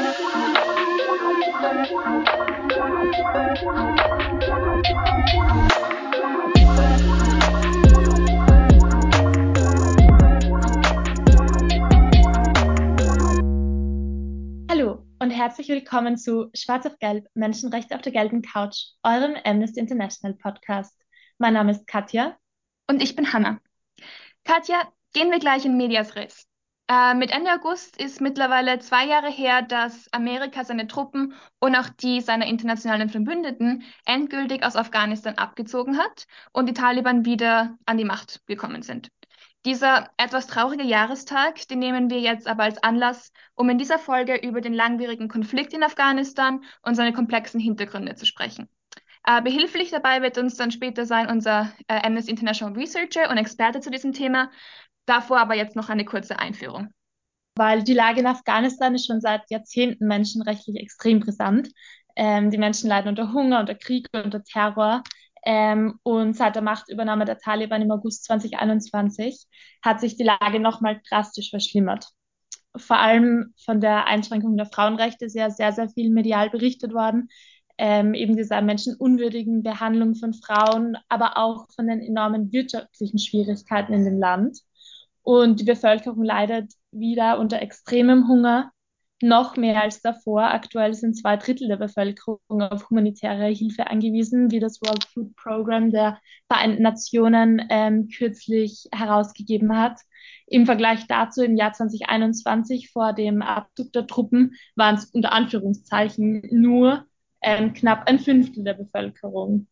Hallo und herzlich willkommen zu Schwarz auf Gelb, Menschenrechte auf der gelben Couch, eurem Amnesty International Podcast. Mein Name ist Katja. Und ich bin Hanna. Katja, gehen wir gleich in Medias Res. Äh, mit Ende August ist mittlerweile zwei Jahre her, dass Amerika seine Truppen und auch die seiner internationalen Verbündeten endgültig aus Afghanistan abgezogen hat und die Taliban wieder an die Macht gekommen sind. Dieser etwas traurige Jahrestag, den nehmen wir jetzt aber als Anlass, um in dieser Folge über den langwierigen Konflikt in Afghanistan und seine komplexen Hintergründe zu sprechen. Äh, behilflich dabei wird uns dann später sein unser äh, Amnesty International Researcher und Experte zu diesem Thema, Davor aber jetzt noch eine kurze Einführung. Weil die Lage in Afghanistan ist schon seit Jahrzehnten menschenrechtlich extrem brisant. Ähm, die Menschen leiden unter Hunger, unter Krieg, unter Terror. Ähm, und seit der Machtübernahme der Taliban im August 2021 hat sich die Lage nochmal drastisch verschlimmert. Vor allem von der Einschränkung der Frauenrechte ist ja sehr, sehr viel medial berichtet worden. Ähm, eben dieser menschenunwürdigen Behandlung von Frauen, aber auch von den enormen wirtschaftlichen Schwierigkeiten in dem Land. Und die Bevölkerung leidet wieder unter extremem Hunger, noch mehr als davor. Aktuell sind zwei Drittel der Bevölkerung auf humanitäre Hilfe angewiesen, wie das World Food Program der Vereinten Nationen ähm, kürzlich herausgegeben hat. Im Vergleich dazu im Jahr 2021 vor dem Abzug der Truppen waren es unter Anführungszeichen nur ähm, knapp ein Fünftel der Bevölkerung.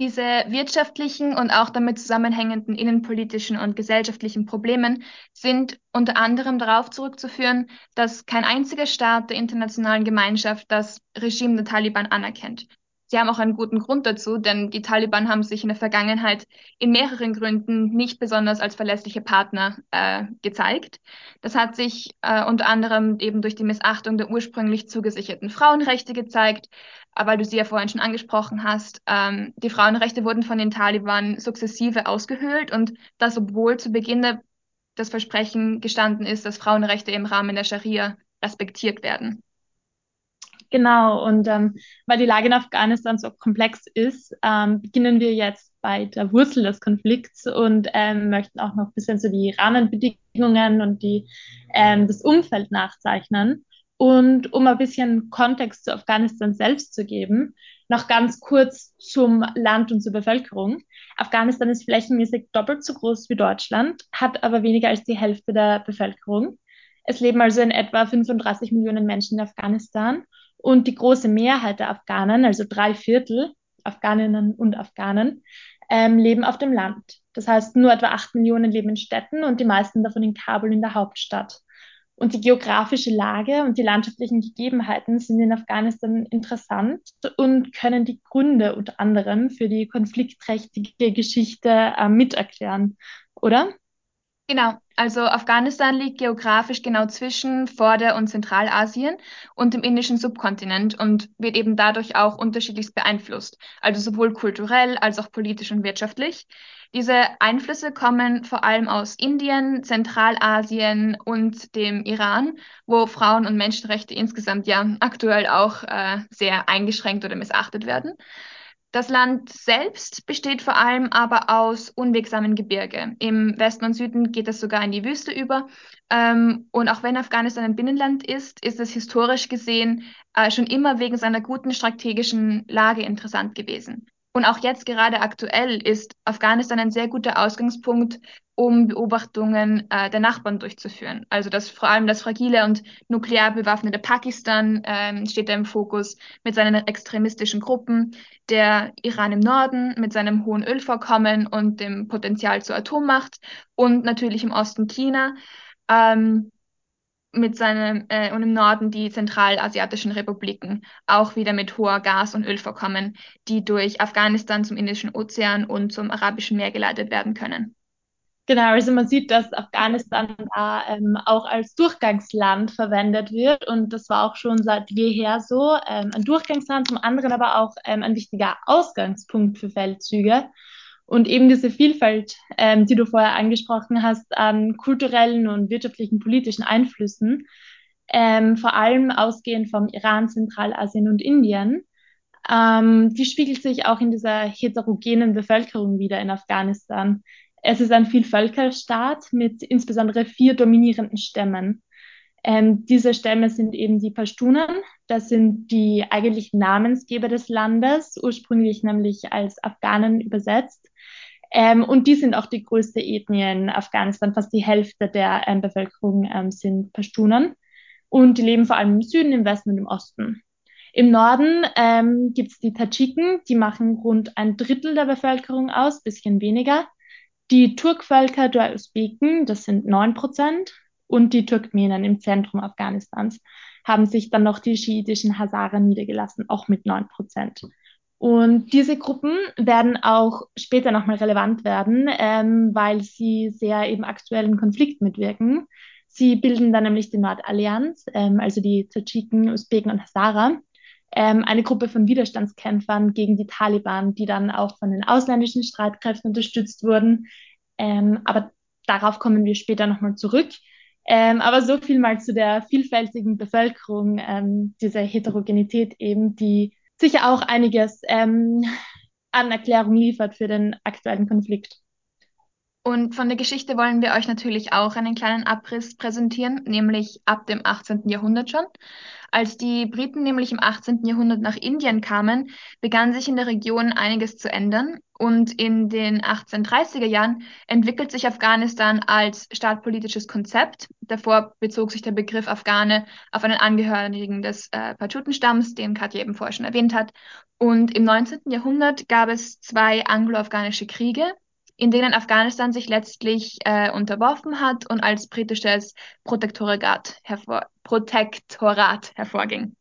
Diese wirtschaftlichen und auch damit zusammenhängenden innenpolitischen und gesellschaftlichen Problemen sind unter anderem darauf zurückzuführen, dass kein einziger Staat der internationalen Gemeinschaft das Regime der Taliban anerkennt. Sie haben auch einen guten Grund dazu, denn die Taliban haben sich in der Vergangenheit in mehreren Gründen nicht besonders als verlässliche Partner äh, gezeigt. Das hat sich äh, unter anderem eben durch die Missachtung der ursprünglich zugesicherten Frauenrechte gezeigt, aber du sie ja vorhin schon angesprochen hast. Ähm, die Frauenrechte wurden von den Taliban sukzessive ausgehöhlt und das, obwohl zu Beginn das Versprechen gestanden ist, dass Frauenrechte im Rahmen der Scharia respektiert werden. Genau, und ähm, weil die Lage in Afghanistan so komplex ist, ähm, beginnen wir jetzt bei der Wurzel des Konflikts und ähm, möchten auch noch ein bisschen so die Rahmenbedingungen und die, ähm, das Umfeld nachzeichnen. Und um ein bisschen Kontext zu Afghanistan selbst zu geben, noch ganz kurz zum Land und zur Bevölkerung. Afghanistan ist flächenmäßig doppelt so groß wie Deutschland, hat aber weniger als die Hälfte der Bevölkerung. Es leben also in etwa 35 Millionen Menschen in Afghanistan und die große Mehrheit der Afghanen, also drei Viertel Afghaninnen und Afghanen, ähm, leben auf dem Land. Das heißt, nur etwa acht Millionen leben in Städten und die meisten davon in Kabul in der Hauptstadt. Und die geografische Lage und die landschaftlichen Gegebenheiten sind in Afghanistan interessant und können die Gründe unter anderem für die konfliktträchtige Geschichte äh, miterklären, oder? Genau, also Afghanistan liegt geografisch genau zwischen Vorder- und Zentralasien und dem indischen Subkontinent und wird eben dadurch auch unterschiedlichst beeinflusst, also sowohl kulturell als auch politisch und wirtschaftlich. Diese Einflüsse kommen vor allem aus Indien, Zentralasien und dem Iran, wo Frauen- und Menschenrechte insgesamt ja aktuell auch äh, sehr eingeschränkt oder missachtet werden. Das Land selbst besteht vor allem aber aus unwegsamen Gebirge. Im Westen und Süden geht es sogar in die Wüste über. Ähm, und auch wenn Afghanistan ein Binnenland ist, ist es historisch gesehen äh, schon immer wegen seiner guten strategischen Lage interessant gewesen. Und auch jetzt gerade aktuell ist Afghanistan ein sehr guter Ausgangspunkt, um Beobachtungen äh, der Nachbarn durchzuführen. Also das vor allem das fragile und nuklear bewaffnete Pakistan ähm, steht da im Fokus mit seinen extremistischen Gruppen, der Iran im Norden mit seinem hohen Ölvorkommen und dem Potenzial zur Atommacht und natürlich im Osten China. Ähm, mit seinem äh, und im Norden die zentralasiatischen Republiken, auch wieder mit hoher Gas- und Ölvorkommen, die durch Afghanistan zum Indischen Ozean und zum Arabischen Meer geleitet werden können. Genau, also man sieht, dass Afghanistan da ähm, auch als Durchgangsland verwendet wird und das war auch schon seit jeher so. Ähm, ein Durchgangsland, zum anderen aber auch ähm, ein wichtiger Ausgangspunkt für Feldzüge. Und eben diese Vielfalt, ähm, die du vorher angesprochen hast, an kulturellen und wirtschaftlichen, politischen Einflüssen, ähm, vor allem ausgehend vom Iran, Zentralasien und Indien. Ähm, die spiegelt sich auch in dieser heterogenen Bevölkerung wieder in Afghanistan. Es ist ein Vielvölkerstaat mit insbesondere vier dominierenden Stämmen. Ähm, diese Stämme sind eben die Pashtunen. Das sind die eigentlichen Namensgeber des Landes, ursprünglich nämlich als Afghanen übersetzt. Ähm, und die sind auch die größte Ethnie in Afghanistan. Fast die Hälfte der ähm, Bevölkerung ähm, sind Pashtunen. Und die leben vor allem im Süden, im Westen und im Osten. Im Norden ähm, gibt es die Tadschiken, die machen rund ein Drittel der Bevölkerung aus, bisschen weniger. Die Turkvölker der Usbeken, das sind 9 Prozent. Und die Turkmenen im Zentrum Afghanistans haben sich dann noch die schiitischen Hazaren niedergelassen, auch mit 9 Prozent. Und diese Gruppen werden auch später nochmal relevant werden, ähm, weil sie sehr eben aktuellen Konflikt mitwirken. Sie bilden dann nämlich die Nordallianz, ähm, also die Tadschiken, Usbeken und Hazara, ähm, eine Gruppe von Widerstandskämpfern gegen die Taliban, die dann auch von den ausländischen Streitkräften unterstützt wurden. Ähm, aber darauf kommen wir später nochmal zurück. Ähm, aber so viel mal zu der vielfältigen Bevölkerung, ähm, dieser Heterogenität eben, die sicher auch einiges ähm, an Erklärung liefert für den aktuellen Konflikt. Und von der Geschichte wollen wir euch natürlich auch einen kleinen Abriss präsentieren, nämlich ab dem 18. Jahrhundert schon. Als die Briten nämlich im 18. Jahrhundert nach Indien kamen, begann sich in der Region einiges zu ändern. Und in den 1830er Jahren entwickelt sich Afghanistan als staatpolitisches Konzept. Davor bezog sich der Begriff Afghane auf einen Angehörigen des äh, Pashtunen-Stamms, den Katja eben vorher schon erwähnt hat. Und im 19. Jahrhundert gab es zwei anglo-afghanische Kriege, in denen Afghanistan sich letztlich äh, unterworfen hat und als britisches Protektorat, hervor Protektorat hervorging.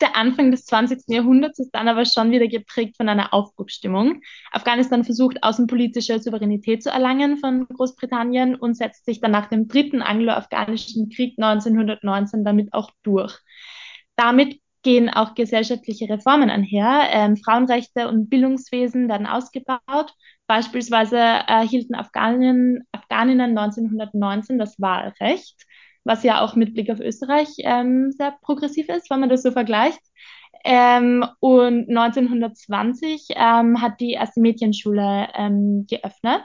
Der Anfang des 20. Jahrhunderts ist dann aber schon wieder geprägt von einer Aufbruchstimmung. Afghanistan versucht, außenpolitische Souveränität zu erlangen von Großbritannien und setzt sich dann nach dem dritten anglo-afghanischen Krieg 1919 damit auch durch. Damit gehen auch gesellschaftliche Reformen einher. Ähm, Frauenrechte und Bildungswesen werden ausgebaut Beispielsweise erhielten Afghaninnen, Afghaninnen 1919 das Wahlrecht, was ja auch mit Blick auf Österreich ähm, sehr progressiv ist, wenn man das so vergleicht. Ähm, und 1920 ähm, hat die erste Mädchenschule ähm, geöffnet.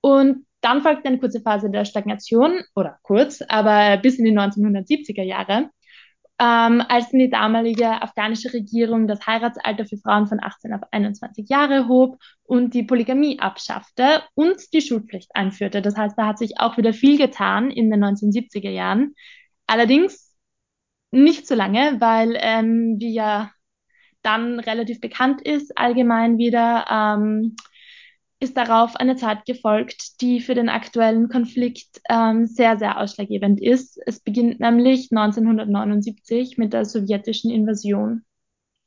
Und dann folgte eine kurze Phase der Stagnation, oder kurz, aber bis in die 1970er Jahre ähm, als die damalige afghanische Regierung das Heiratsalter für Frauen von 18 auf 21 Jahre hob und die Polygamie abschaffte und die Schulpflicht einführte. Das heißt, da hat sich auch wieder viel getan in den 1970er Jahren. Allerdings nicht so lange, weil, ähm, wie ja dann relativ bekannt ist, allgemein wieder, ähm, ist darauf eine Zeit gefolgt, die für den aktuellen Konflikt ähm, sehr, sehr ausschlaggebend ist. Es beginnt nämlich 1979 mit der sowjetischen Invasion.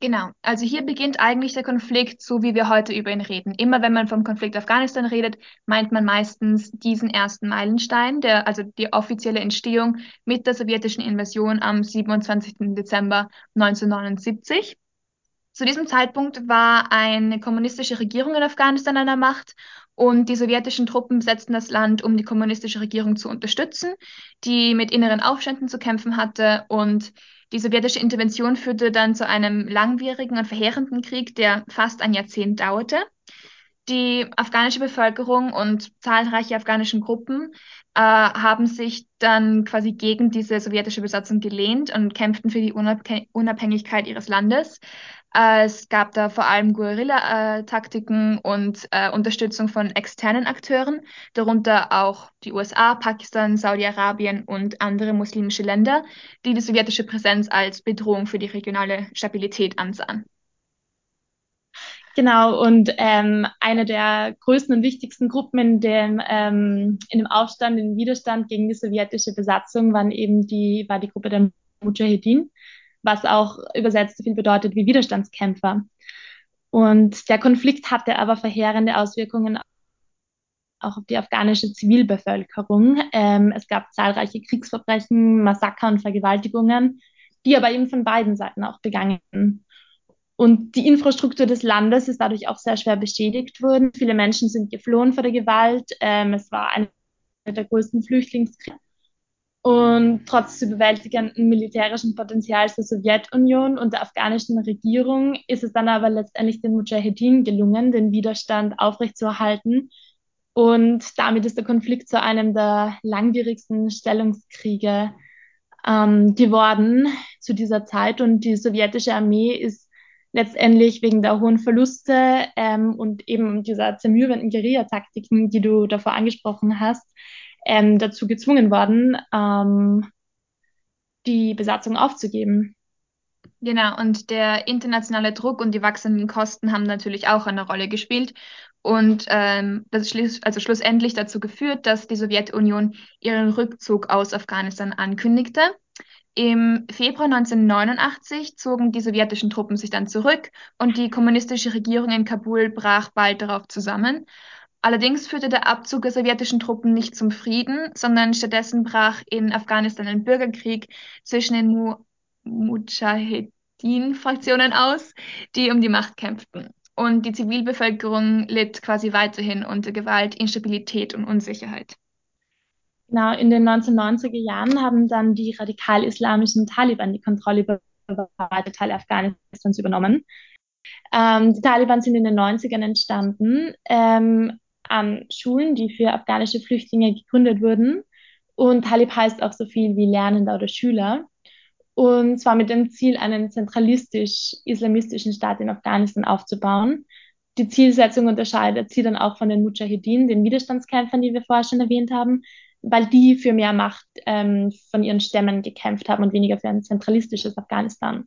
Genau, also hier beginnt eigentlich der Konflikt, so wie wir heute über ihn reden. Immer wenn man vom Konflikt Afghanistan redet, meint man meistens diesen ersten Meilenstein, der, also die offizielle Entstehung mit der sowjetischen Invasion am 27. Dezember 1979. Zu diesem Zeitpunkt war eine kommunistische Regierung in Afghanistan an der Macht und die sowjetischen Truppen besetzten das Land, um die kommunistische Regierung zu unterstützen, die mit inneren Aufständen zu kämpfen hatte. Und die sowjetische Intervention führte dann zu einem langwierigen und verheerenden Krieg, der fast ein Jahrzehnt dauerte. Die afghanische Bevölkerung und zahlreiche afghanische Gruppen äh, haben sich dann quasi gegen diese sowjetische Besatzung gelehnt und kämpften für die Unabhängigkeit ihres Landes. Äh, es gab da vor allem Guerilla-Taktiken und äh, Unterstützung von externen Akteuren, darunter auch die USA, Pakistan, Saudi-Arabien und andere muslimische Länder, die die sowjetische Präsenz als Bedrohung für die regionale Stabilität ansahen. Genau, und ähm, eine der größten und wichtigsten Gruppen in dem, ähm, in dem Aufstand, im Widerstand gegen die sowjetische Besatzung waren eben die, war die Gruppe der Mujahedin was auch übersetzt so viel bedeutet wie Widerstandskämpfer. Und der Konflikt hatte aber verheerende Auswirkungen auch auf die afghanische Zivilbevölkerung. Ähm, es gab zahlreiche Kriegsverbrechen, Massaker und Vergewaltigungen, die aber eben von beiden Seiten auch begangen. Und die Infrastruktur des Landes ist dadurch auch sehr schwer beschädigt worden. Viele Menschen sind geflohen vor der Gewalt. Ähm, es war eine der größten Flüchtlingskriege Und trotz des überwältigenden militärischen Potenzials der Sowjetunion und der afghanischen Regierung ist es dann aber letztendlich den Mujahedin gelungen, den Widerstand aufrechtzuerhalten. Und damit ist der Konflikt zu einem der langwierigsten Stellungskriege ähm, geworden zu dieser Zeit. Und die sowjetische Armee ist letztendlich wegen der hohen Verluste ähm, und eben dieser zermürbenden Guerillataktiken, die du davor angesprochen hast, ähm, dazu gezwungen worden, ähm, die Besatzung aufzugeben. Genau, und der internationale Druck und die wachsenden Kosten haben natürlich auch eine Rolle gespielt. Und ähm, das ist also schlussendlich dazu geführt, dass die Sowjetunion ihren Rückzug aus Afghanistan ankündigte. Im Februar 1989 zogen die sowjetischen Truppen sich dann zurück und die kommunistische Regierung in Kabul brach bald darauf zusammen. Allerdings führte der Abzug der sowjetischen Truppen nicht zum Frieden, sondern stattdessen brach in Afghanistan ein Bürgerkrieg zwischen den Mu Mujahedin-Fraktionen aus, die um die Macht kämpften. Und die Zivilbevölkerung litt quasi weiterhin unter Gewalt, Instabilität und Unsicherheit. Genau, in den 1990er Jahren haben dann die radikal-islamischen Taliban die Kontrolle über weite Teile Afghanistans übernommen. Ähm, die Taliban sind in den 90ern entstanden ähm, an Schulen, die für afghanische Flüchtlinge gegründet wurden. Und Talib heißt auch so viel wie Lernender oder Schüler. Und zwar mit dem Ziel, einen zentralistisch-islamistischen Staat in Afghanistan aufzubauen. Die Zielsetzung unterscheidet sie dann auch von den Mujahideen, den Widerstandskämpfern, die wir vorher schon erwähnt haben, weil die für mehr Macht ähm, von ihren Stämmen gekämpft haben und weniger für ein zentralistisches Afghanistan.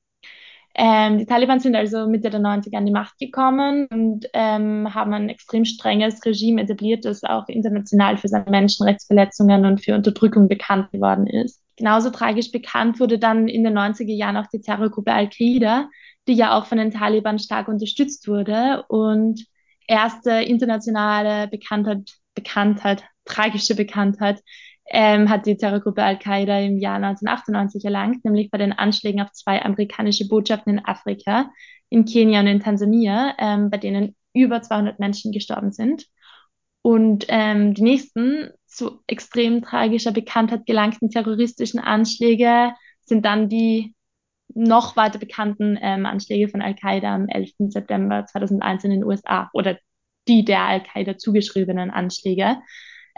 Ähm, die Taliban sind also Mitte der 90er an die Macht gekommen und ähm, haben ein extrem strenges Regime etabliert, das auch international für seine Menschenrechtsverletzungen und für Unterdrückung bekannt geworden ist. Genauso tragisch bekannt wurde dann in den 90er Jahren auch die Terrorgruppe Al-Qaida, die ja auch von den Taliban stark unterstützt wurde und erste internationale Bekanntheit, Bekanntheit, tragische Bekanntheit ähm, hat die Terrorgruppe Al-Qaida im Jahr 1998 erlangt, nämlich bei den Anschlägen auf zwei amerikanische Botschaften in Afrika, in Kenia und in Tansania, ähm, bei denen über 200 Menschen gestorben sind. Und ähm, die nächsten zu extrem tragischer Bekanntheit gelangten terroristischen Anschläge sind dann die noch weiter bekannten ähm, Anschläge von Al-Qaida am 11. September 2001 in den USA oder die der Al-Qaida zugeschriebenen Anschläge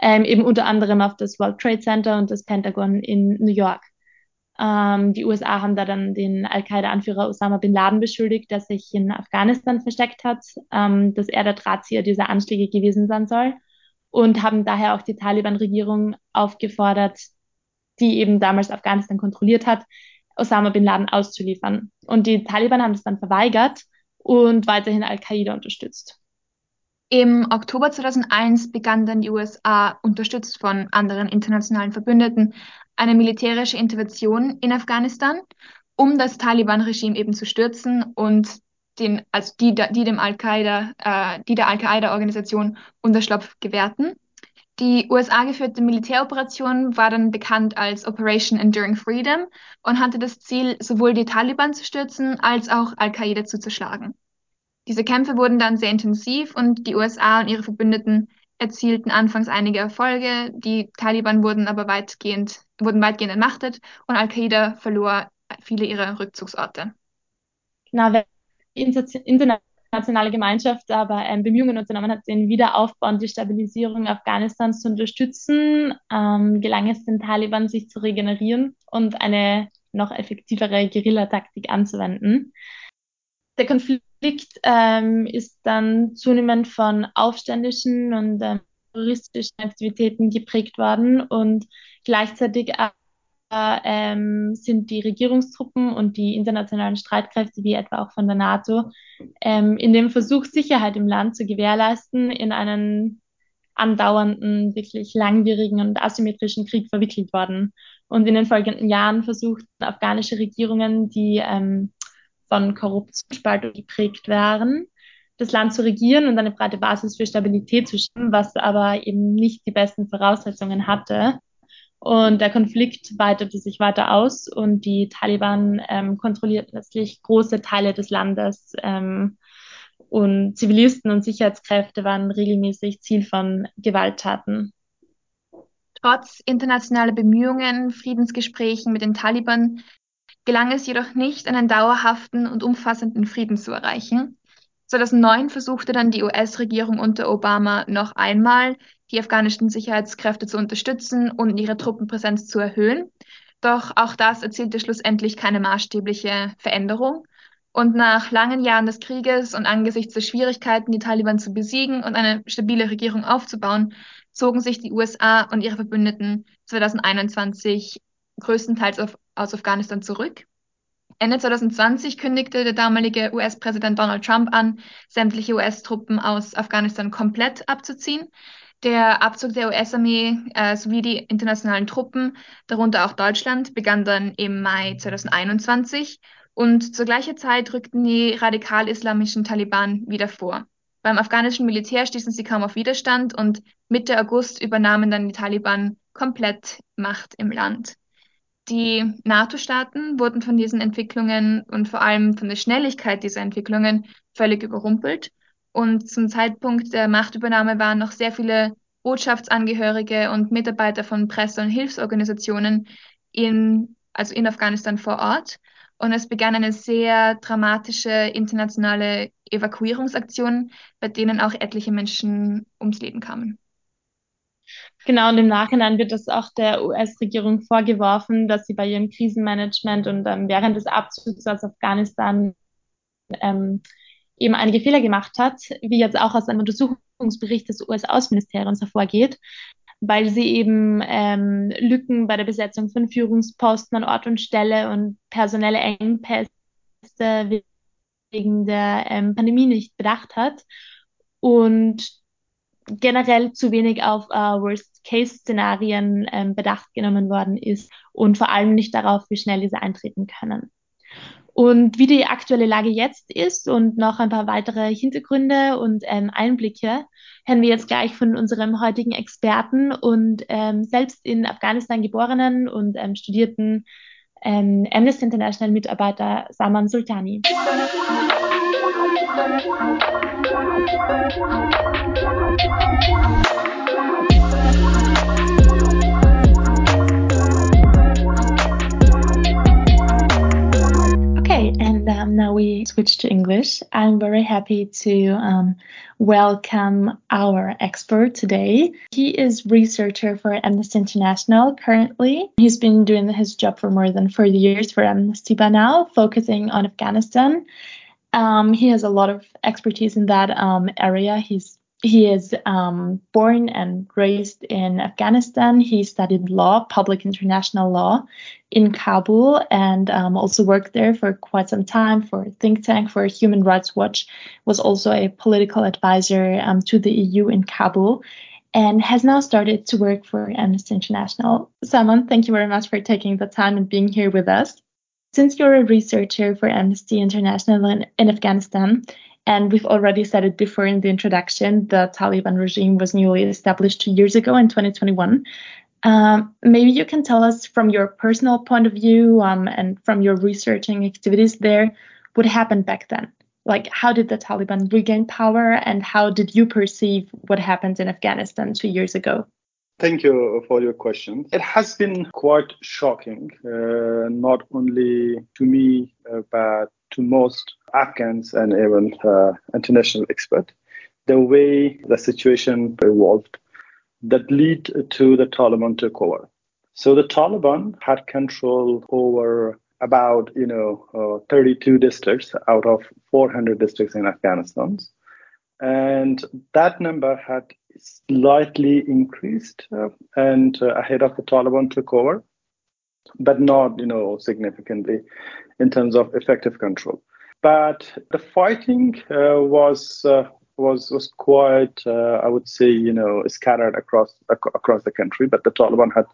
ähm, eben unter anderem auf das World Trade Center und das Pentagon in New York. Ähm, die USA haben da dann den Al-Qaida-Anführer Osama bin Laden beschuldigt, der sich in Afghanistan versteckt hat, ähm, dass er der Drahtzieher dieser Anschläge gewesen sein soll und haben daher auch die Taliban-Regierung aufgefordert, die eben damals Afghanistan kontrolliert hat, Osama bin Laden auszuliefern. Und die Taliban haben das dann verweigert und weiterhin Al-Qaida unterstützt. Im Oktober 2001 begann dann die USA, unterstützt von anderen internationalen Verbündeten, eine militärische Intervention in Afghanistan, um das Taliban-Regime eben zu stürzen und den, also die, die dem Al-Qaida, äh, die der Al-Qaida-Organisation Unterschlupf gewährten. Die USA geführte Militäroperation war dann bekannt als Operation Enduring Freedom und hatte das Ziel, sowohl die Taliban zu stürzen als auch Al-Qaida zu zerschlagen. Diese Kämpfe wurden dann sehr intensiv und die USA und ihre Verbündeten erzielten anfangs einige Erfolge. Die Taliban wurden aber weitgehend, wurden weitgehend entmachtet und Al-Qaida verlor viele ihrer Rückzugsorte. Genau, wenn die internationale Gemeinschaft aber ähm, Bemühungen unternommen hat, den Wiederaufbau und die Stabilisierung Afghanistans zu unterstützen, ähm, gelang es den Taliban, sich zu regenerieren und eine noch effektivere Guerillataktik anzuwenden. Der Konflikt Konflikt ähm, ist dann zunehmend von aufständischen und ähm, terroristischen Aktivitäten geprägt worden und gleichzeitig äh, ähm, sind die Regierungstruppen und die internationalen Streitkräfte, wie etwa auch von der NATO, ähm, in dem Versuch, Sicherheit im Land zu gewährleisten, in einen andauernden, wirklich langwierigen und asymmetrischen Krieg verwickelt worden. Und in den folgenden Jahren versuchten afghanische Regierungen, die ähm, von Korruptionsspaltung geprägt waren, das Land zu regieren und eine breite Basis für Stabilität zu schaffen, was aber eben nicht die besten Voraussetzungen hatte. Und der Konflikt weitete sich weiter aus und die Taliban ähm, kontrollierten letztlich große Teile des Landes. Ähm, und Zivilisten und Sicherheitskräfte waren regelmäßig Ziel von Gewalttaten. Trotz internationaler Bemühungen, Friedensgesprächen mit den Taliban gelang es jedoch nicht, einen dauerhaften und umfassenden Frieden zu erreichen. 2009 versuchte dann die US-Regierung unter Obama noch einmal, die afghanischen Sicherheitskräfte zu unterstützen und ihre Truppenpräsenz zu erhöhen. Doch auch das erzielte schlussendlich keine maßstäbliche Veränderung. Und nach langen Jahren des Krieges und angesichts der Schwierigkeiten, die Taliban zu besiegen und eine stabile Regierung aufzubauen, zogen sich die USA und ihre Verbündeten 2021 größtenteils auf, aus Afghanistan zurück. Ende 2020 kündigte der damalige US-Präsident Donald Trump an, sämtliche US-Truppen aus Afghanistan komplett abzuziehen. Der Abzug der US-Armee äh, sowie die internationalen Truppen, darunter auch Deutschland, begann dann im Mai 2021 und zur gleichen Zeit rückten die radikal-islamischen Taliban wieder vor. Beim afghanischen Militär stießen sie kaum auf Widerstand und Mitte August übernahmen dann die Taliban komplett Macht im Land. Die NATO-Staaten wurden von diesen Entwicklungen und vor allem von der Schnelligkeit dieser Entwicklungen völlig überrumpelt. Und zum Zeitpunkt der Machtübernahme waren noch sehr viele Botschaftsangehörige und Mitarbeiter von Presse- und Hilfsorganisationen in, also in Afghanistan vor Ort. Und es begann eine sehr dramatische internationale Evakuierungsaktion, bei denen auch etliche Menschen ums Leben kamen. Genau, und im Nachhinein wird das auch der US-Regierung vorgeworfen, dass sie bei ihrem Krisenmanagement und ähm, während des Abzugs aus Afghanistan ähm, eben einige Fehler gemacht hat, wie jetzt auch aus einem Untersuchungsbericht des US-Außenministeriums hervorgeht, weil sie eben ähm, Lücken bei der Besetzung von Führungsposten an Ort und Stelle und personelle Engpässe wegen der ähm, Pandemie nicht bedacht hat. Und generell zu wenig auf äh, Worst-Case-Szenarien ähm, bedacht genommen worden ist und vor allem nicht darauf, wie schnell diese eintreten können. Und wie die aktuelle Lage jetzt ist und noch ein paar weitere Hintergründe und ähm, Einblicke hören wir jetzt gleich von unserem heutigen Experten und ähm, selbst in Afghanistan geborenen und ähm, studierten ähm, Amnesty International Mitarbeiter Saman Sultani. Okay, and um, now we switch to English. I'm very happy to um, welcome our expert today. He is researcher for Amnesty International currently. He's been doing his job for more than 40 years for Amnesty by now, focusing on Afghanistan. Um, he has a lot of expertise in that um, area. He's he is um, born and raised in Afghanistan. He studied law, public international law, in Kabul, and um, also worked there for quite some time for a think tank for Human Rights Watch. Was also a political advisor um, to the EU in Kabul, and has now started to work for Amnesty International. Zaman, thank you very much for taking the time and being here with us. Since you're a researcher for Amnesty International in, in Afghanistan, and we've already said it before in the introduction, the Taliban regime was newly established two years ago in 2021. Um, maybe you can tell us from your personal point of view um, and from your researching activities there what happened back then. Like, how did the Taliban regain power, and how did you perceive what happened in Afghanistan two years ago? Thank you for your question. It has been quite shocking, uh, not only to me, uh, but to most Afghans and even uh, international experts, the way the situation evolved that lead to the Taliban takeover. So the Taliban had control over about you know uh, 32 districts out of 400 districts in Afghanistan, and that number had slightly increased uh, and uh, ahead of the Taliban took over, but not, you know, significantly in terms of effective control. But the fighting uh, was uh, was was quite, uh, I would say, you know, scattered across ac- across the country. But the Taliban had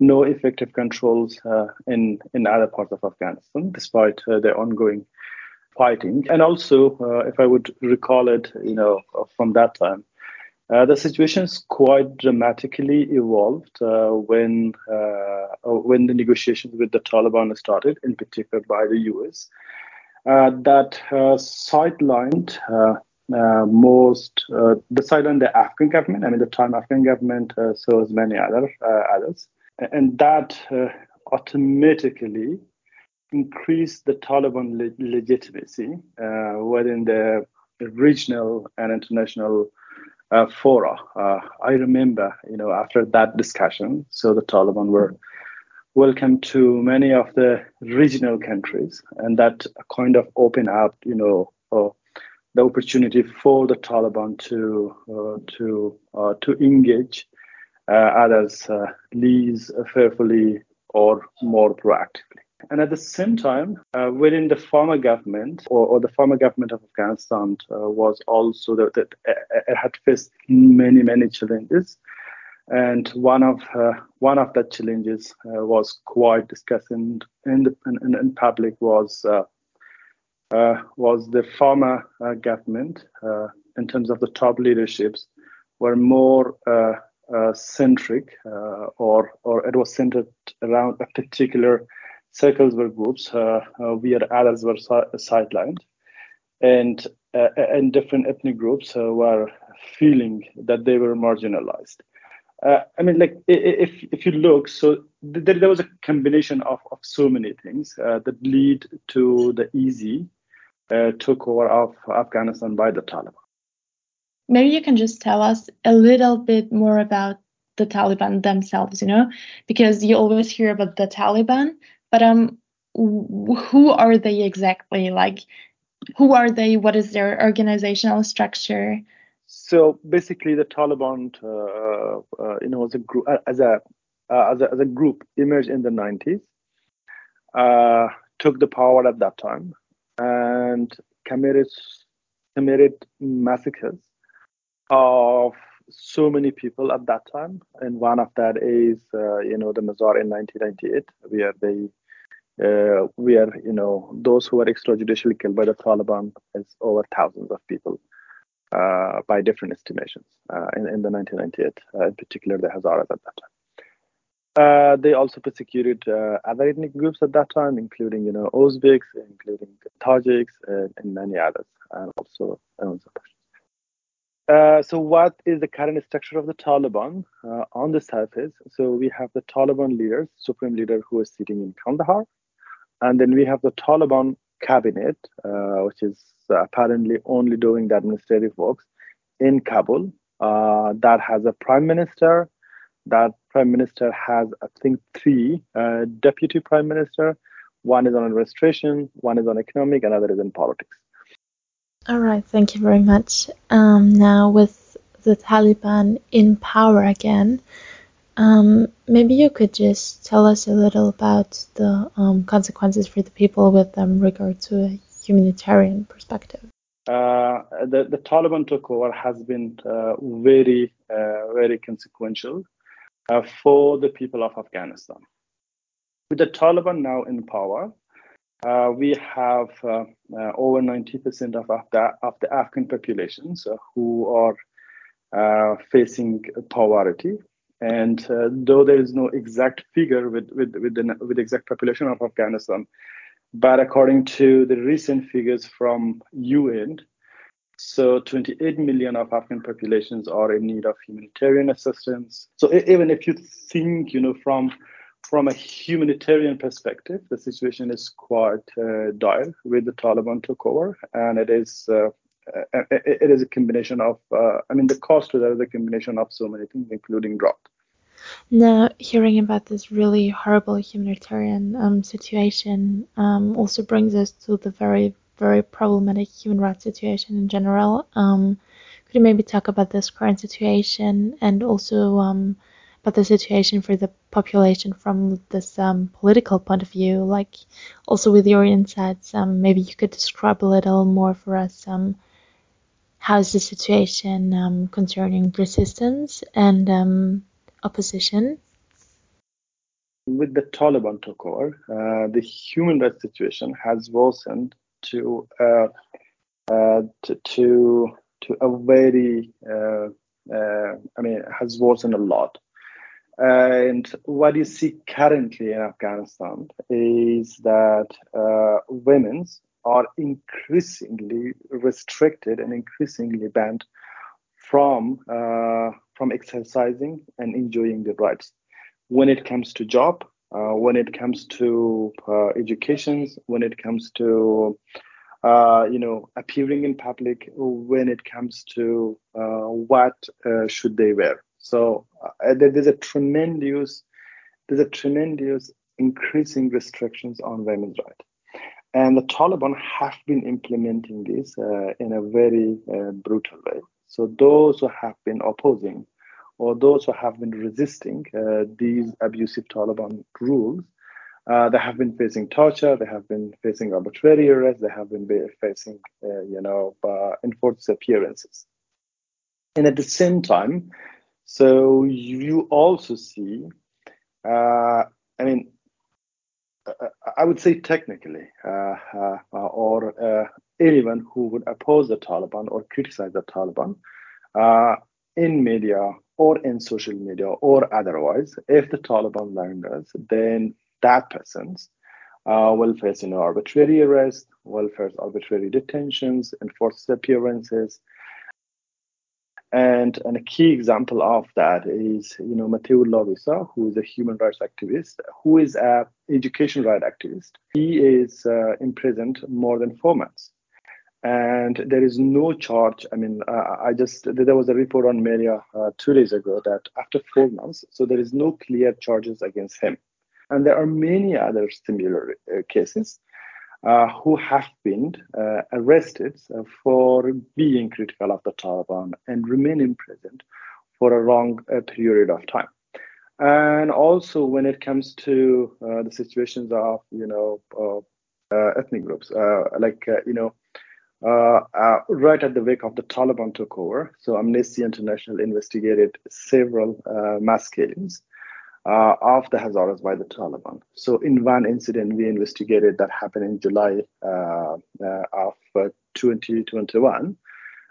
no effective controls uh, in in other parts of Afghanistan, despite their ongoing fighting. And also, if I would recall it, you know, from that time, uh, the situation is quite dramatically evolved uh, when uh, when the negotiations with the Taliban started, in particular by the US, uh, that uh, sidelined uh, uh, most, uh, beside on the Afghan government, I mean, the time Afghan government, uh, so as many other uh, others, and that uh, automatically increased the Taliban le- legitimacy uh, within the regional and international fora. I remember, you know, after that discussion, so the Taliban were welcome to many of the regional countries, and that kind of opened up, you know, uh, the opportunity for the Taliban to uh, to uh, to engage uh, others uh, least fearfully or more proactively. And at the same time, uh, within the former government or, or, the former government of Afghanistan was also that, that it had faced many many challenges. And one of uh, one of the challenges uh, was quite discussed in the, in, in public was uh, uh was the former uh, government uh, in terms of the top leaderships were more centric or or it was centered around a particular circles were groups where others were sidelined and and different ethnic groups were feeling that they were marginalized uh, I mean, like if if you look, so there, there was a combination of, of so many things uh, that lead to the easy uh, takeover of Afghanistan by the Taliban. Maybe you can just tell us a little bit more about the Taliban themselves, you know, because you always hear about the Taliban, but um, who are they exactly? Like, who are they? What is their organizational structure? So basically, the Taliban, uh, uh, you know, as a group, uh, as a, uh, as a as a group, emerged in the 90s, uh, took the power at that time, and committed committed massacres of so many people at that time. And one of that is, uh, you know, the Mazar in 1998, where they uh, where you know those who were extrajudicially killed by the Taliban is over thousands of people uh, by different estimations uh, in, in the 1998, uh, in particular the Hazaras at that time. Uh, they also persecuted uh, other ethnic groups at that time, including, you know, Uzbeks, including Tajiks, and, and many others, and also uh, so what is the current structure of the Taliban on the surface? So we have the Taliban leaders, supreme leader who is sitting in Kandahar, and then we have the Taliban cabinet, which is uh, apparently only doing the administrative works in Kabul. Uh, that has a prime minister. That prime minister has, I think, three uh, deputy prime minister. One is on administration, one is on economic, another is in politics. All right, thank you very much. Um, now, with the Taliban in power again, um, maybe you could just tell us a little about the um, consequences for the people with um, regard to a humanitarian perspective? Uh, the, the Taliban takeover has been uh, very, uh, very consequential uh, for the people of Afghanistan. With the Taliban now in power, uh, we have uh, over 90% of, the, of the Afghan populations who are facing poverty. And though there is no exact figure with, with, with, the, with exact population of Afghanistan, but according to the recent figures from UN, so 28 million of Afghan populations are in need of humanitarian assistance. So even if you think, you know, from from a humanitarian perspective, the situation is quite uh, dire with the Taliban took over, and it is uh, it is a combination of, uh, I mean, the cost of that is a combination of so many things, including drought. Now, hearing about this really horrible humanitarian um, situation um, also brings us to the very, very problematic human rights situation in general. Um, could you maybe talk about this current situation and also um, about the situation for the population from this um, political point of view? Like, also with your insights, um, maybe you could describe a little more for us how is the situation concerning resistance and opposition? With the Taliban takeover, uh, the human rights situation has worsened to uh, uh, to, to to a very uh, uh, I mean has worsened a lot. And what you see currently in Afghanistan is that uh, women are increasingly restricted and increasingly banned from uh, from exercising and enjoying their rights when it comes to job, uh, when it comes to uh, educations, when it comes to uh, you know appearing in public, when it comes to uh, what uh, should they wear. So uh, there's a tremendous there's a tremendous increasing restrictions on women's rights. And the Taliban have been implementing this in a very brutal way. So those who have been opposing or those who have been resisting uh, these abusive Taliban rules, uh, they have been facing torture, they have been facing arbitrary arrest, they have been facing, uh, you know, uh, enforced disappearances. And at the same time, so you also see, uh, I mean, uh, I would say technically, uh, uh, uh, or anyone who would oppose the Taliban or criticize the Taliban in media or in social media or otherwise, if the Taliban learners, then that person's uh, will face you know, arbitrary arrest, will face arbitrary detentions, enforced appearances. And, and a key example of that is, you know, Matiullah Wesa, who is a human rights activist, who is an education right activist. He is uh, imprisoned more than four months and there is no charge. I mean, uh, I just there was a report on Media uh, two days ago that after four months, so there is no clear charges against him, and there are many other similar uh, cases uh, who have been uh, arrested uh, for being critical of the Taliban and remain imprisoned for a long period of time. And also, when it comes to the situations of you know ethnic groups, like you know uh, uh, right at the wake of the Taliban took over. So Amnesty International investigated several uh, mass killings uh, of the Hazaras by the Taliban. So in one incident we investigated that happened in July uh, uh, of uh, 2021,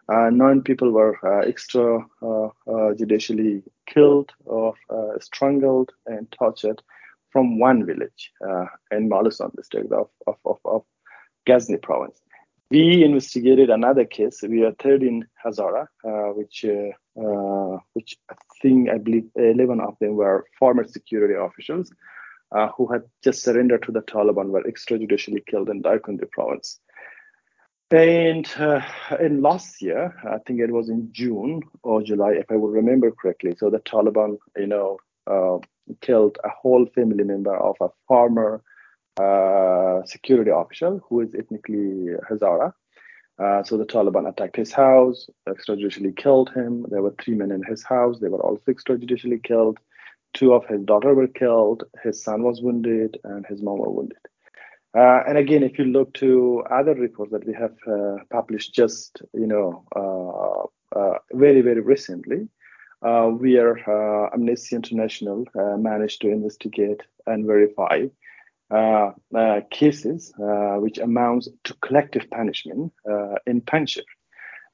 uh, nine people were uh, extrajudicially killed or strangled and tortured from one village in Malistan district of, of, of, of Ghazni province. We investigated another case. We are third in Hazara, uh, which uh, uh, which I think I believe 11 of them were former security officials uh, who had just surrendered to the Taliban, were extrajudicially killed in Daikondi province. And uh, in last year, I think it was in June or July, if I would remember correctly. So the Taliban, you know, uh, killed a whole family member of a former uh, security official who is ethnically Hazara. Uh, so the Taliban attacked his house, extrajudicially killed him. There were three men in his house. They were also extrajudicially killed. Two of his daughter were killed. His son was wounded, and his mom was wounded. Uh, and again, if you look to other reports that we have uh, published just, you know, uh, uh, very, very recently, where Amnesty International managed to investigate and verify uh, uh, cases uh, which amounts to collective punishment in Panjshir.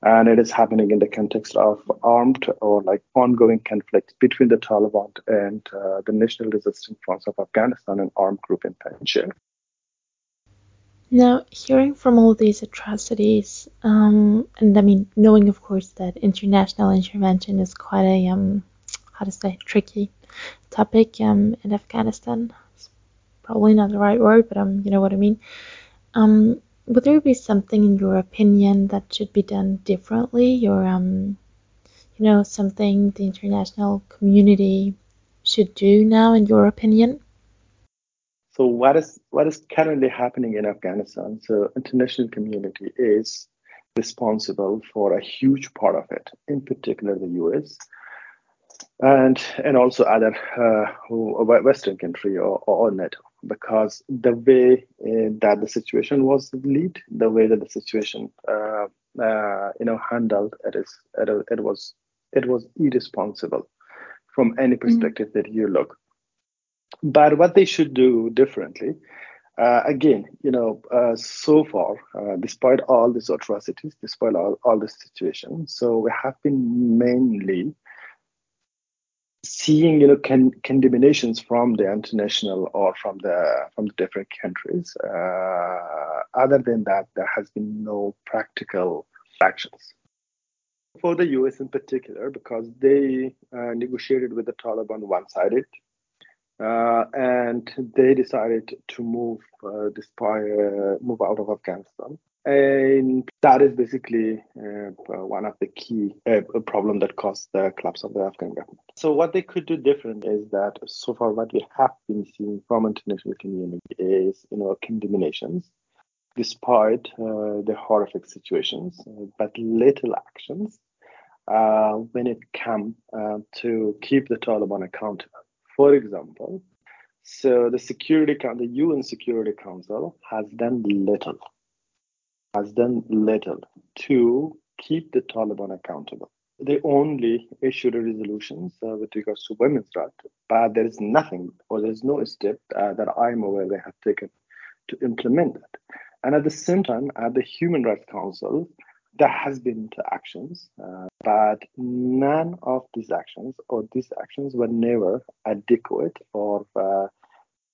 And it is happening in the context of armed or like ongoing conflict between the Taliban and the National Resistance Front of Afghanistan, an armed group in Panjshir. Now, hearing from all these atrocities, um, and I mean, knowing, of course, that international intervention is quite a, um, how to say, tricky topic um, in Afghanistan, probably not the right word, but um, you know what I mean. Um, would there be something in your opinion that should be done differently, or um, you know, something the international community should do now, in your opinion? So what is what is currently happening in Afghanistan? So international community is responsible for a huge part of it, in particular the US and and also other uh, Western country or, or NATO because the way uh, that the situation was lead, the way that the situation uh, uh, you know handled it is it, it was it was irresponsible from any mm-hmm. perspective mm-hmm. that you look. But what they should do differently, uh, again, you know, uh, so far, uh, despite all these atrocities, despite all, all this situation, so we have been mainly seeing you know con- condemnations from the international or from the from the different countries uh, other than that, there has been no practical actions. For the US in particular, because they uh, negotiated with the Taliban one sided, uh, and they decided to move uh, uh, move out of Afghanistan. And that is basically uh, one of the key uh, problem that caused the collapse of the Afghan government. So what they could do different is that so far what we have been seeing from international community is you know condemnations, despite uh, the horrific situations, but little actions when it comes to keep the Taliban accountable. For example, so the Security the UN Security Council has done little has done little to keep the Taliban accountable. They only issued resolutions uh, with regards to women's rights, but there is nothing or there is no step uh, that I'm aware they have taken to implement that. And at the same time, at the Human Rights Council, there has been actions, uh, but none of these actions or these actions were never adequate or uh,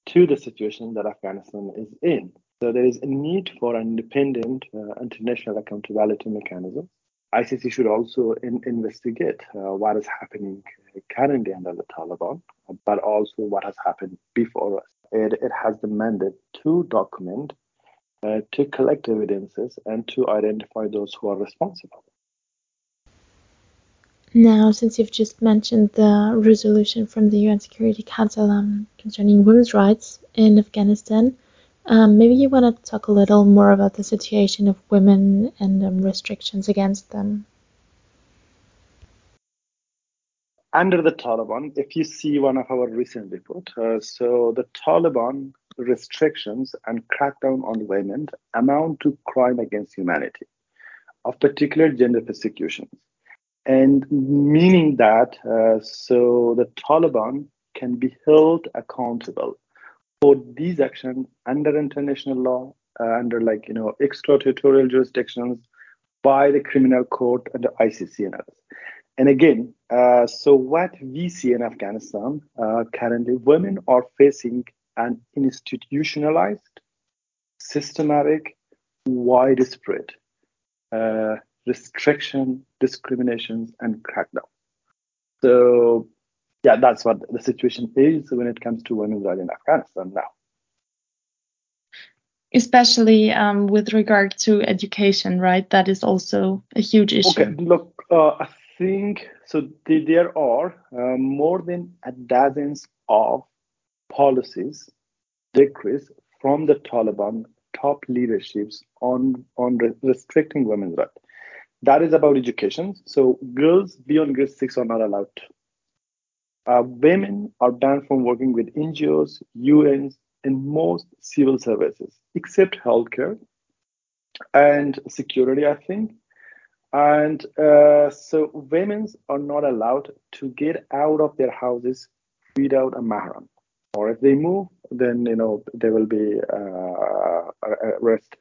to the situation that Afghanistan is in. So there is a need for an independent uh, international accountability mechanism. ICC should also in, investigate uh, what is happening currently under the Taliban, but also what has happened before us. It, it has the mandate to document, uh, to collect evidences, and to identify those who are responsible. Now, since you've just mentioned the resolution from the UN Security Council um, concerning women's rights in Afghanistan, um, maybe you want to talk a little more about the situation of women and um, restrictions against them. Under the Taliban, if you see one of our recent reports, uh, so the Taliban restrictions and crackdown on women amount to crime against humanity of particular gender persecutions. And meaning that, uh, so the Taliban can be held accountable for these actions under international law, uh, under like you know extraterritorial jurisdictions, by the criminal court and the ICC and others. And again, uh, so what we see in Afghanistan uh, currently, women are facing an institutionalized, systematic, widespread uh, restriction, discriminations, and crackdown. So yeah, that's what the situation is when it comes to women's rights in Afghanistan now. Especially um, with regard to education, right? That is also a huge issue. Okay, look, uh, I think so. The, there are uh, more than a dozens of policies, decrees from the Taliban top leaderships on on restricting women's rights. That is about education. So girls beyond grade six are not allowed uh, women are banned from working with NGOs, UNs, and most civil services, except healthcare and security, I think. And uh, so women are not allowed to get out of their houses without a mahram. Or if they move, then you know they will be uh, arrested.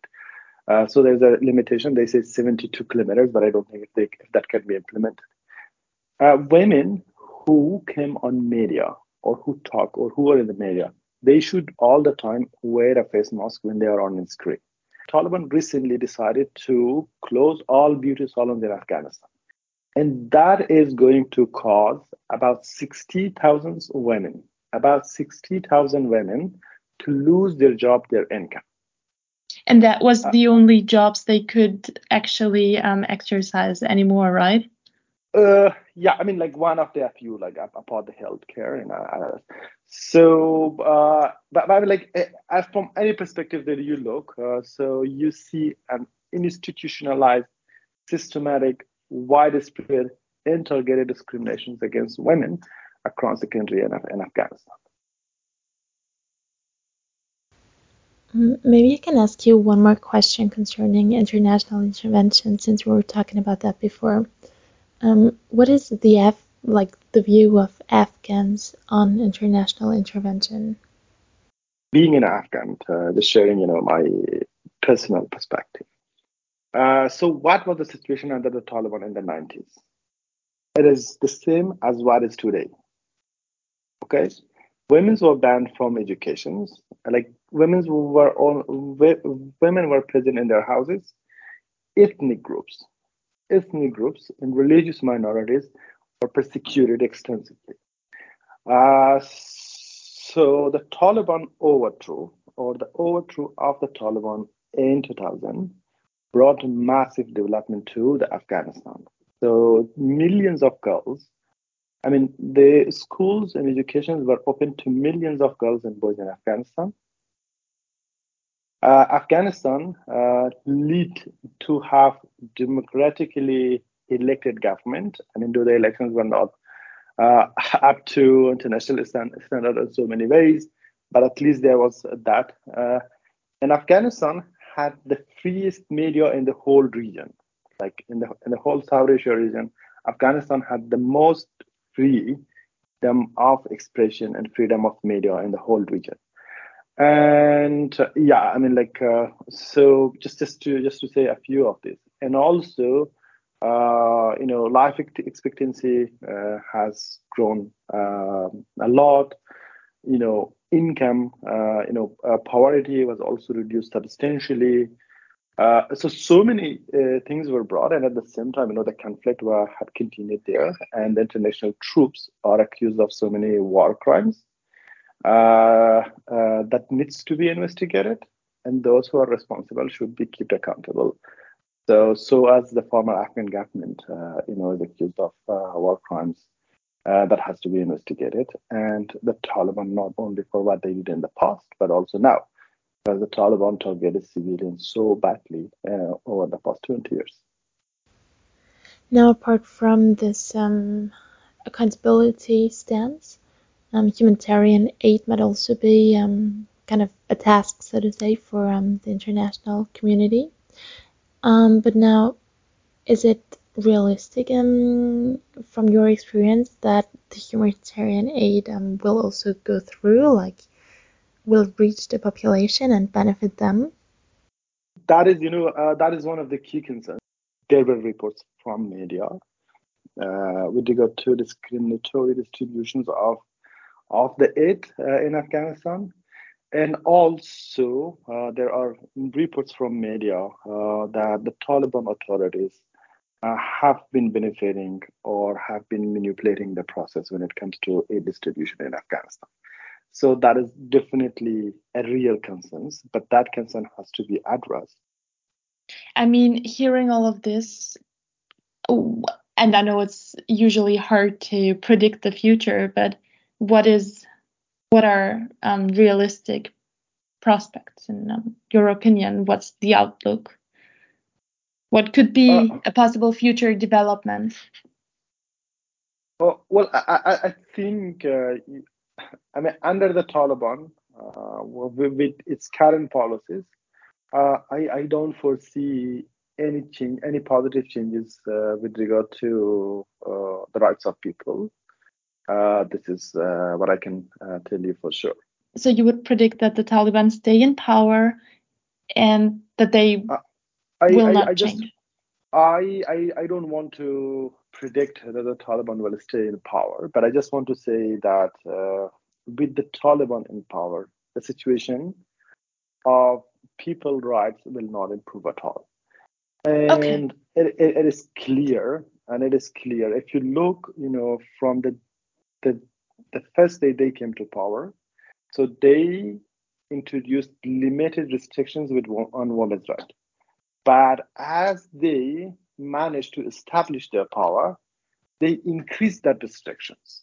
Uh, so there's a limitation. They say 72 kilometers, but I don't think if, they, if that can be implemented. Uh, women who came on media or who talk or who are in the media, they should all the time wear a face mask when they are on the screen. Taliban recently decided to close all beauty salons in Afghanistan. And that is going to cause about 60,000 women, about 60,000 women to lose their job, their income. And that was uh, the only jobs they could actually um, exercise anymore, right? Uh, yeah, I mean, like one of the few, like apart the healthcare, and uh, so, uh, but, but like as from any perspective that you look, uh, so you see an institutionalized, systematic, widespread, and targeted discriminations against women across the country and in Afghanistan. Maybe I can ask you one more question concerning international intervention, since we were talking about that before. Um, what is the Af- like the view of Afghans on international intervention? Being an Afghan, uh, just sharing, you know, my personal perspective. Uh, so, what was the situation under the Taliban in the 90s? It is the same as what is today. Okay, women were banned from education. Like women were all, women were present in their houses. Ethnic groups, ethnic groups and religious minorities were persecuted extensively. Uh, so the Taliban overthrow or the overthrow of the Taliban in 2000 brought massive development to the Afghanistan. So millions of girls, I mean, the schools and educations were open to millions of girls and boys in Afghanistan. Uh, Afghanistan uh, lead to have democratically elected government. I mean, though the elections were not uh, up to international standard in so many ways, but at least there was that. Uh, and Afghanistan had the freest media in the whole region, like in the in the whole South Asia region. Afghanistan had the most freedom of expression and freedom of media in the whole region. And uh, yeah, I mean, like, uh, so just just to just to say a few of these, and also uh, you know, life expectancy uh, has grown uh, a lot. You know, income, uh, you know, poverty was also reduced substantially. Uh, so, so many things were brought, and at the same time, you know, the conflict were, had continued there, and the international troops are accused of so many war crimes that needs to be investigated, and those who are responsible should be kept accountable. So, so as the former Afghan government, uh, you know, is accused of uh, war crimes, uh, that has to be investigated. And the Taliban, not only for what they did in the past, but also now, because the Taliban targeted civilians so badly uh, over the past 20 years. Now, apart from this um, accountability stance, um, humanitarian aid might also be um, kind of a task, so to say, for um, the international community. Um, but now, is it realistic um, from your experience that the humanitarian aid um, will also go through, like, will reach the population and benefit them? That is, you know, uh, that is one of the key concerns. There were reports from media uh, with regard to discriminatory distributions of of the aid uh, in Afghanistan. And also, uh, there are reports from media uh, that the Taliban authorities uh, have been benefiting or have been manipulating the process when it comes to aid distribution in Afghanistan. So that is definitely a real concern, but that concern has to be addressed. I mean, hearing all of this, and I know it's usually hard to predict the future, but what is what are um, realistic prospects in um, your opinion? What's the outlook? What could be uh, a possible future development? Oh, well, I, I think, uh, I mean, under the Taliban, uh, with, with, its current policies, uh, I, I don't foresee any change, any positive changes uh, with regard to uh, the rights of people. this is what I can tell you for sure. So you would predict that the Taliban stay in power and that they I, will I, not change. Just, I I don't want to predict that the Taliban will stay in power, but I just want to say that uh, with the Taliban in power, the situation of people rights will not improve at all. And okay. it, it, it is clear, and it is clear if you look, you know, from the the the first day they came to power, so they introduced limited restrictions with on women's rights but as they managed to establish their power, they increased that restrictions.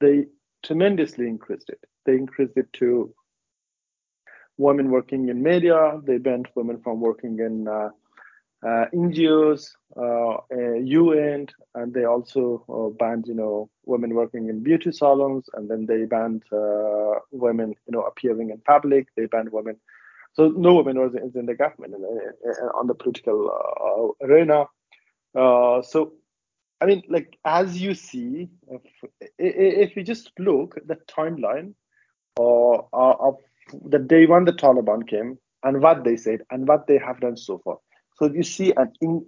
They tremendously increased it. They increased it to women working in media. They banned women from working in uh, uh, NGOs, uh, UN, and they also uh, banned, you know, women working in beauty salons, and then they banned uh, women, you know, appearing in public. They banned women so no women was in the government and, on the political uh, arena. Uh, so, I mean, like as you see, if, if you just look at the timeline uh, of the day when the Taliban came and what they said and what they have done so far. So you see an in,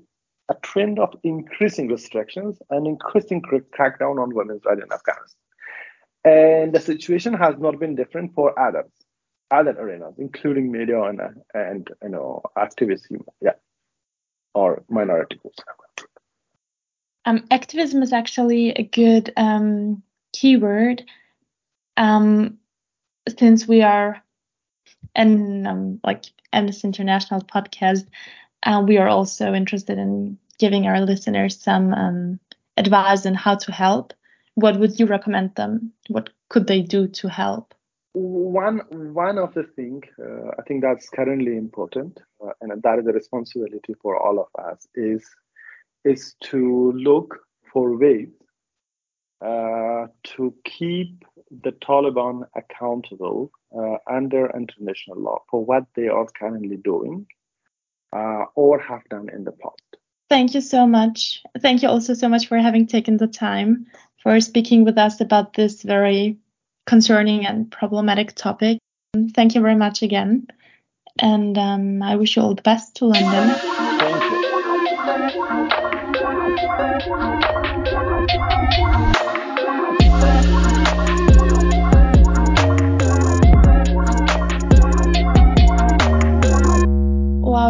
a trend of increasing restrictions and increasing crackdown on women's rights in Afghanistan. And the situation has not been different for others. Other arenas, including media and, and you know activism, yeah, or minority groups. Um, activism is actually a good um, keyword um, since we are an um, like Amnesty International podcast. Uh, we are also interested in giving our listeners some um, advice on how to help. What would you recommend them? What could they do to help? One one of the things uh, I think that's currently important, uh, and that is a responsibility for all of us, is is to look for ways uh, to keep the Taliban accountable uh, under international law for what they are currently doing uh, or have done in the past. Thank you so much. Thank you also so much for having taken the time for speaking with us about this very concerning and problematic topic. Thank you very much again. And um, I wish you all the best to London. Thank you.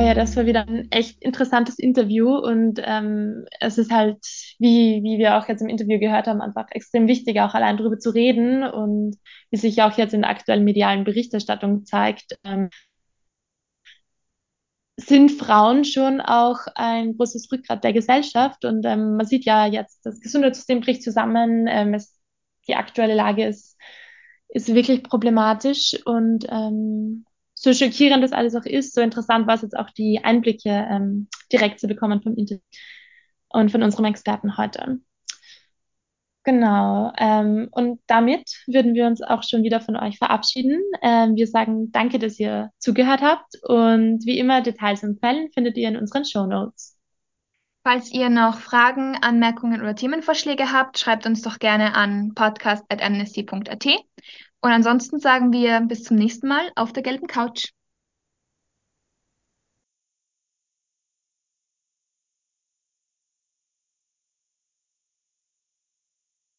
Ja, das war wieder ein echt interessantes Interview und ähm, es ist halt, wie, wie wir auch jetzt im Interview gehört haben, einfach extrem wichtig, auch allein darüber zu reden und wie sich auch jetzt in der aktuellen medialen Berichterstattung zeigt, ähm, sind Frauen schon auch ein großes Rückgrat der Gesellschaft und ähm, man sieht ja jetzt, das Gesundheitssystem bricht zusammen, ähm, es, die aktuelle Lage ist, ist wirklich problematisch und ähm, so schockierend das alles auch ist, so interessant war es jetzt auch die Einblicke ähm, direkt zu bekommen vom Internet und von unserem Experten heute. Genau. Ähm, und damit würden wir uns auch schon wieder von euch verabschieden. Ähm, wir sagen danke, dass ihr zugehört habt. Und wie immer, Details und Quellen findet ihr in unseren Show Notes. Falls ihr noch Fragen, Anmerkungen oder Themenvorschläge habt, schreibt uns doch gerne an podcast.amnesty.at. Und ansonsten sagen wir bis zum nächsten Mal auf der gelben Couch.